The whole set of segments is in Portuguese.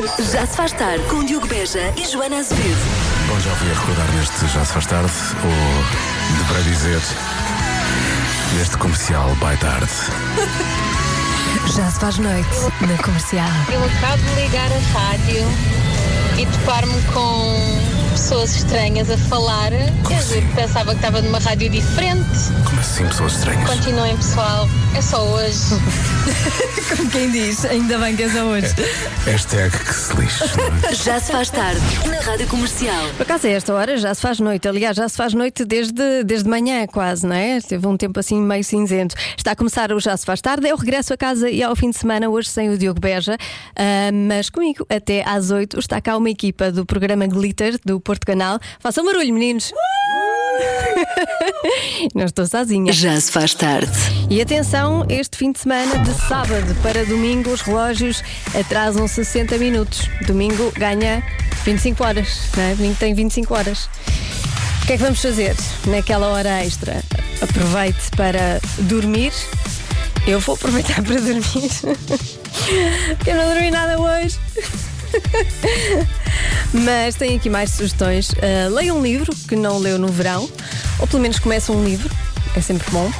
Já se faz tarde com Diogo Beja e Joana Azevedo. Bom, já ouvi a recordar neste Já se faz tarde, ou deverá dizer, neste comercial by tarde. Já se faz noite na comercial. Eu acabo de ligar a rádio e topar-me com pessoas estranhas a falar. Como Eu juro que pensava que estava numa rádio diferente. Como assim, pessoas estranhas? Continuem, pessoal. É só hoje. Como quem diz, ainda bem que é só hoje. Hashtag que se lixe, não é? Já se faz tarde na Rádio Comercial. Por acaso, a esta hora já se faz noite. Aliás, já se faz noite desde, desde manhã, quase, não é? Teve um tempo assim meio cinzento. Está a começar o Já se faz tarde. Eu regresso a casa e ao fim de semana, hoje sem o Diogo Beja, ah, mas comigo até às 8 está cá uma equipa do programa Glitter do Porto Canal. Façam barulho, meninos! Não estou sozinha. Já se faz tarde. E atenção, este fim de semana, de sábado para domingo, os relógios atrasam 60 minutos. Domingo ganha 25 horas, não é? Domingo tem 25 horas. O que é que vamos fazer naquela hora extra? Aproveite para dormir. Eu vou aproveitar para dormir. Porque eu não dormi nada hoje. Mas tem aqui mais sugestões. Ah, leia um livro que não leu no verão, ou pelo menos comece um livro, é sempre bom.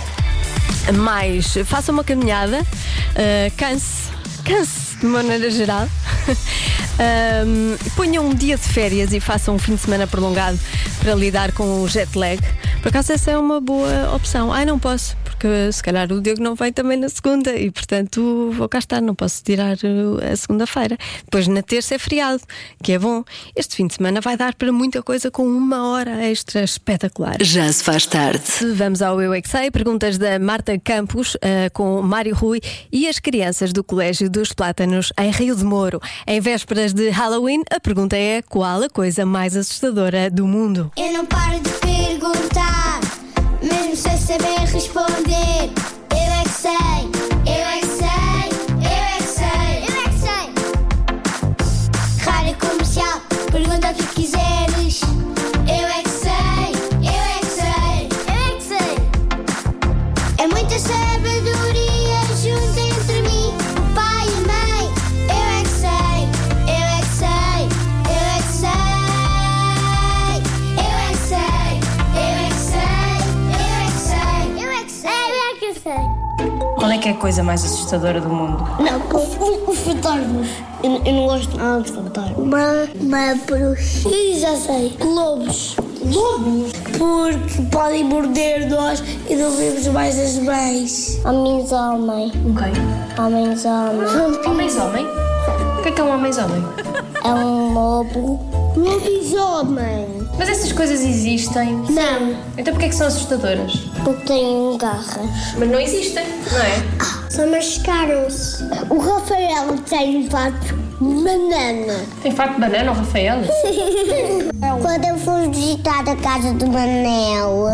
Mais, faça uma caminhada, uh, canse, canse de maneira geral. Um, ponha um dia de férias e faça um fim de semana prolongado para lidar com o jet lag. Por acaso, essa é uma boa opção. Ai, não posso, porque se calhar o Diogo não vem também na segunda e, portanto, vou cá estar. Não posso tirar uh, a segunda-feira. Depois, na terça, é feriado, que é bom. Este fim de semana vai dar para muita coisa com uma hora extra espetacular. Já se faz tarde. Vamos ao Eu é que Sei, perguntas da Marta Campos eh, com Mário Rui e as crianças do Colégio dos Plátanos em Rio de Moro. Em vésperas de Halloween, a pergunta é: qual a coisa mais assustadora do mundo? Eu não paro de perguntar, saber responder. Qual é que é a coisa mais assustadora do mundo? Não, os fantasmas. Eu, eu não gosto nada de fantasmas. Uma, uma bruxa. Ih, já sei. Lobos. Lobos? Porque podem morder nós e não vemos mais as mães. Homens homem. Ok. Homens homem. Homens-homem? O que é que é um homens-homem? É um lobo. Lobisomem. Mas essas coisas existem. Não, Então porquê é que são assustadoras? Porque têm garras. Mas não existem, não é? Só mascaram-se. O Rafael tem um fato de banana. Tem fato de banana, o Rafael? Quando eu fui visitar a casa do Manel,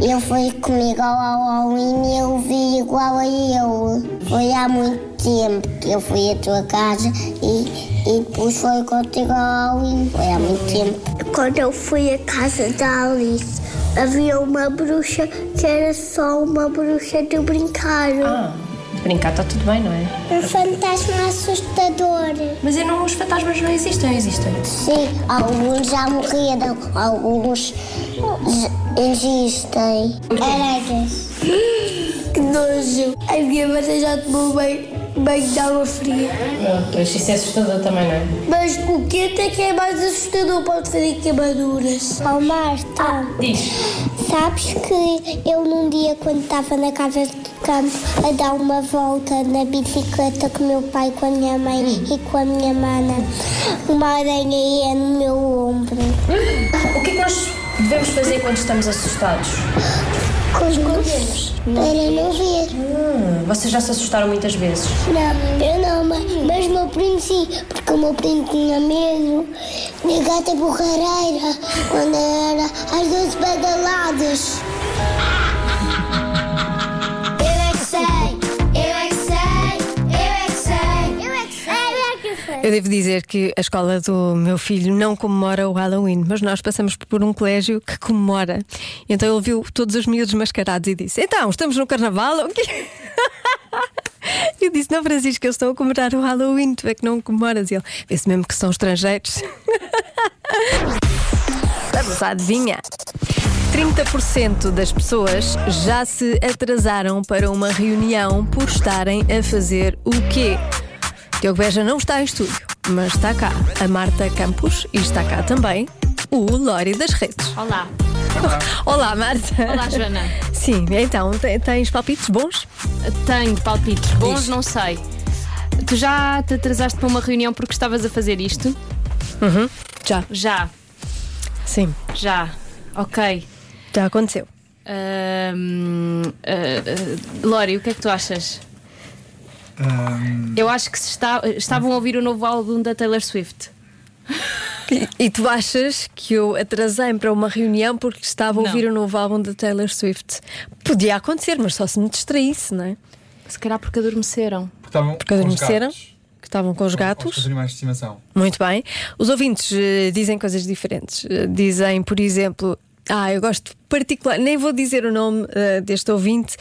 ele foi comigo ao Halloween e eu vi igual a ele. Foi há muito tempo que eu fui à tua casa e, e depois foi contigo ao Halloween. Foi há muito tempo. Quando eu fui à casa da Alice, havia uma bruxa que era só uma bruxa de brincar. Ah, brincar está tudo bem, não é? Um fantasma assustador. Mas não, os fantasmas não existem, existem. Sim, alguns já morreram, alguns existem. Aranhas. Que nojo. A minha mãe já tomou bem, bem de água fria. Não, pois isso é assustador também, não é? Mas o quente é que é mais assustador, pode fazer queimaduras. Oh, Marta, Diz. sabes que eu num dia, quando estava na casa de campo, a dar uma volta na bicicleta com o meu pai, com a minha mãe e com a minha mana, uma aranha ia no meu ombro. O que é que nós devemos fazer quando estamos assustados? Escondemos. Para não ver. Hum, vocês já se assustaram muitas vezes. Não, eu não, mas, mas meu primo sim, porque o meu primo tinha medo. Minha gata borrareira, quando era às 12 badaladas. Eu devo dizer que a escola do meu filho não comemora o Halloween, mas nós passamos por um colégio que comemora. Então ele viu todos os miúdos mascarados e disse: Então, estamos no carnaval? O quê? Eu disse, não, Francisco, eles estão a comemorar o Halloween, tu é que não comemoras. E ele, vê-se mesmo que são estrangeiros. Vamos à adivinha. 30% das pessoas já se atrasaram para uma reunião por estarem a fazer o quê? Diogo Beja não está em estúdio, mas está cá a Marta Campos e está cá também o Lori das redes. Olá. Olá, Marta. Olá, Joana. Sim, então, te- tens palpites bons? Tenho palpites bons, Diz. não sei. Tu já te atrasaste para uma reunião porque estavas a fazer isto? Já, Já, sim, já. Ok. já aconteceu. Ahm, ah, ah, Lori, o que é que tu achas? Eu acho que se está, estavam a ouvir o novo álbum da Taylor Swift. E, e tu achas que eu atrasei-me para uma reunião porque estava a Não. ouvir o novo álbum da Taylor Swift? Podia acontecer, mas só se me distraísse, não é? Se calhar porque adormeceram. Estavam Porque adormeceram, que estavam com os Os gatos. animais de estimação. Muito bem. Os ouvintes eh, dizem coisas diferentes. Eh, dizem, por exemplo, ah, eu gosto particular, nem vou dizer o nome eh, deste ouvinte,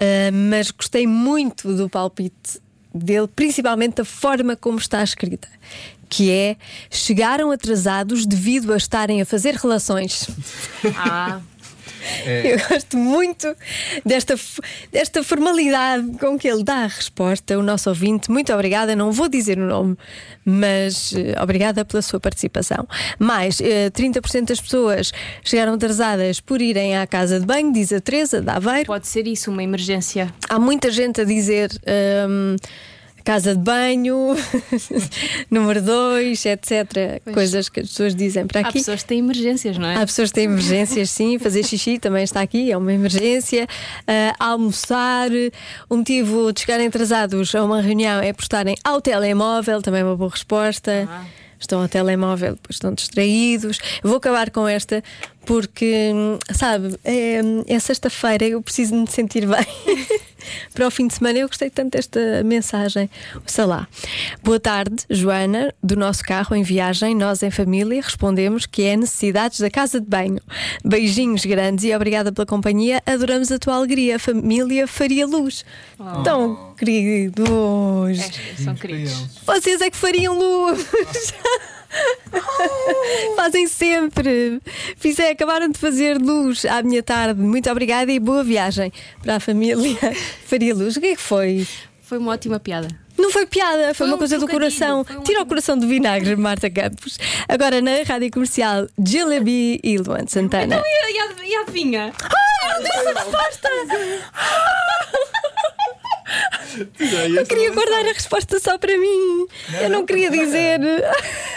eh, mas gostei muito do palpite dele, principalmente da forma como está escrita. Que é chegaram atrasados devido a estarem a fazer relações. Ah, É, Eu gosto muito desta, desta formalidade com que ele dá a resposta, o nosso ouvinte. Muito obrigada, não vou dizer o nome, mas eh, obrigada pela sua participação. Mais, eh, 30% das pessoas chegaram atrasadas por irem à casa de banho, diz a Teresa, da Aveiro. pode ser isso, uma emergência. Há muita gente a dizer. hum, Casa de banho, número 2, etc. Coisas que as pessoas dizem para Há aqui. pessoas que têm emergências, não é? Há pessoas que têm emergências, sim. Fazer xixi também está aqui, é uma emergência. Ah, almoçar, o motivo de chegarem atrasados a uma reunião é por estarem ao telemóvel, também é uma boa resposta. Estão ao telemóvel, depois estão distraídos. Vou acabar com esta porque, sabe, é, é sexta-feira, eu preciso me sentir bem. Para o fim de semana, eu gostei tanto desta mensagem. Sei lá. Boa tarde, Joana, do nosso carro em viagem, nós em família, respondemos que é necessidades da casa de banho. Beijinhos grandes e obrigada pela companhia. Adoramos a tua alegria, família Faria Luz. Tão queridos. É, são queridos. Vocês é que fariam luz. Fazem sempre. Fizer, acabaram de fazer luz à minha tarde. Muito obrigada e boa viagem para a família Faria Luz. O que é que foi? Foi uma ótima piada. Não foi piada, foi, Foi uma um coisa do coração. um Tira o ótimo- coração do vinagre, Marta Campos. Agora na rádio comercial, Jillaby e Luan Santana. E a, e a adivinha? Eu queria guardar a resposta só para mim. Eu não queria dizer.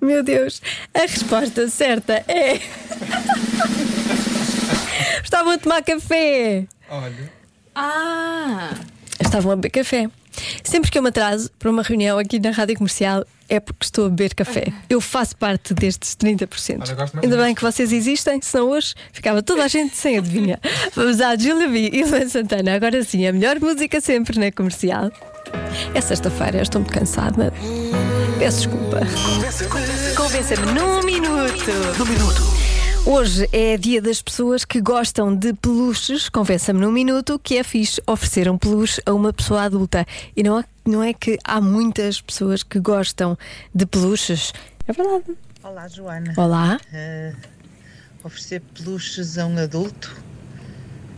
Meu Deus, a resposta certa é. Estavam a tomar café. olha. Ah! Estavam a beber café. Sempre que eu me atraso para uma reunião aqui na rádio comercial é porque estou a beber café. Eu faço parte destes 30%. Olha, gosto mais Ainda bem que vocês existem, senão hoje ficava toda a gente sem adivinhar. Vamos à Julia B e Luan Santana. Agora sim, a melhor música sempre na comercial. É sexta-feira, eu estou muito cansada. Peço desculpa. Convença-me num minuto. Num minuto. Hoje é dia das pessoas que gostam de peluches. Convença-me num minuto que é fixe oferecer um peluche a uma pessoa adulta. E não é, não é que há muitas pessoas que gostam de peluches. É verdade. Olá, Joana. Olá. Eh, oferecer peluches a um adulto.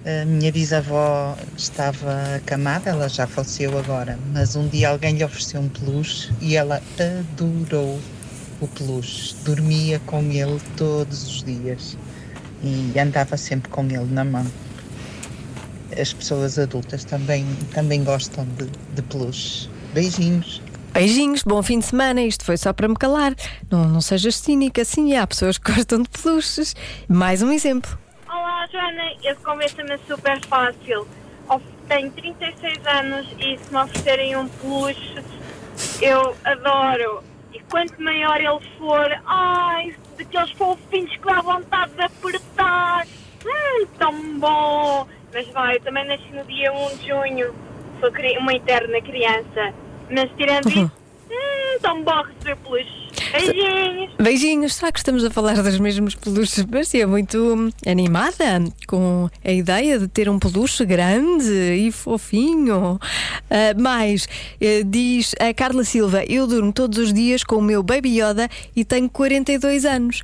A minha bisavó estava acamada, ela já faleceu agora, mas um dia alguém lhe ofereceu um peluche e ela adorou o peluche. Dormia com ele todos os dias e andava sempre com ele na mão. As pessoas adultas também, também gostam de, de peluches. Beijinhos. Beijinhos, bom fim de semana. Isto foi só para me calar. Não, não sejas cínica, sim, há pessoas que gostam de peluches. Mais um exemplo. Olá, Joana. Esse convença-me é super fácil. Tenho 36 anos e se me oferecerem um peluche, eu adoro. Quanto maior ele for, ai, daqueles fofinhos que dá vontade de apertar. Hum, tão bom. Mas vai, eu também nasci no dia 1 de junho. Sou uma eterna criança. Mas tirando isso, hum, tão bom receber peluche. Beijinhos. Beijinhos, será que estamos a falar das mesmas peluches? Parecia muito hum, animada com a ideia de ter um peluche grande e fofinho. Mais, eh, diz a Carla Silva: Eu durmo todos os dias com o meu Baby Yoda e tenho 42 anos.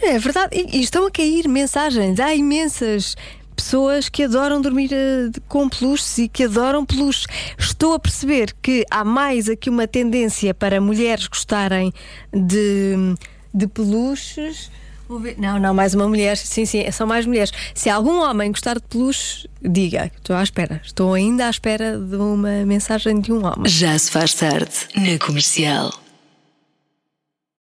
É verdade, e, e estão a cair mensagens. Há imensas pessoas que adoram dormir eh, com peluches e que adoram peluches. Estou a perceber que há mais aqui uma tendência para mulheres gostarem de, de peluches. Não, não, mais uma mulher. Sim, sim, são mais mulheres. Se algum homem gostar de peluches, diga. Estou à espera. Estou ainda à espera de uma mensagem de um homem. Já se faz tarde na comercial.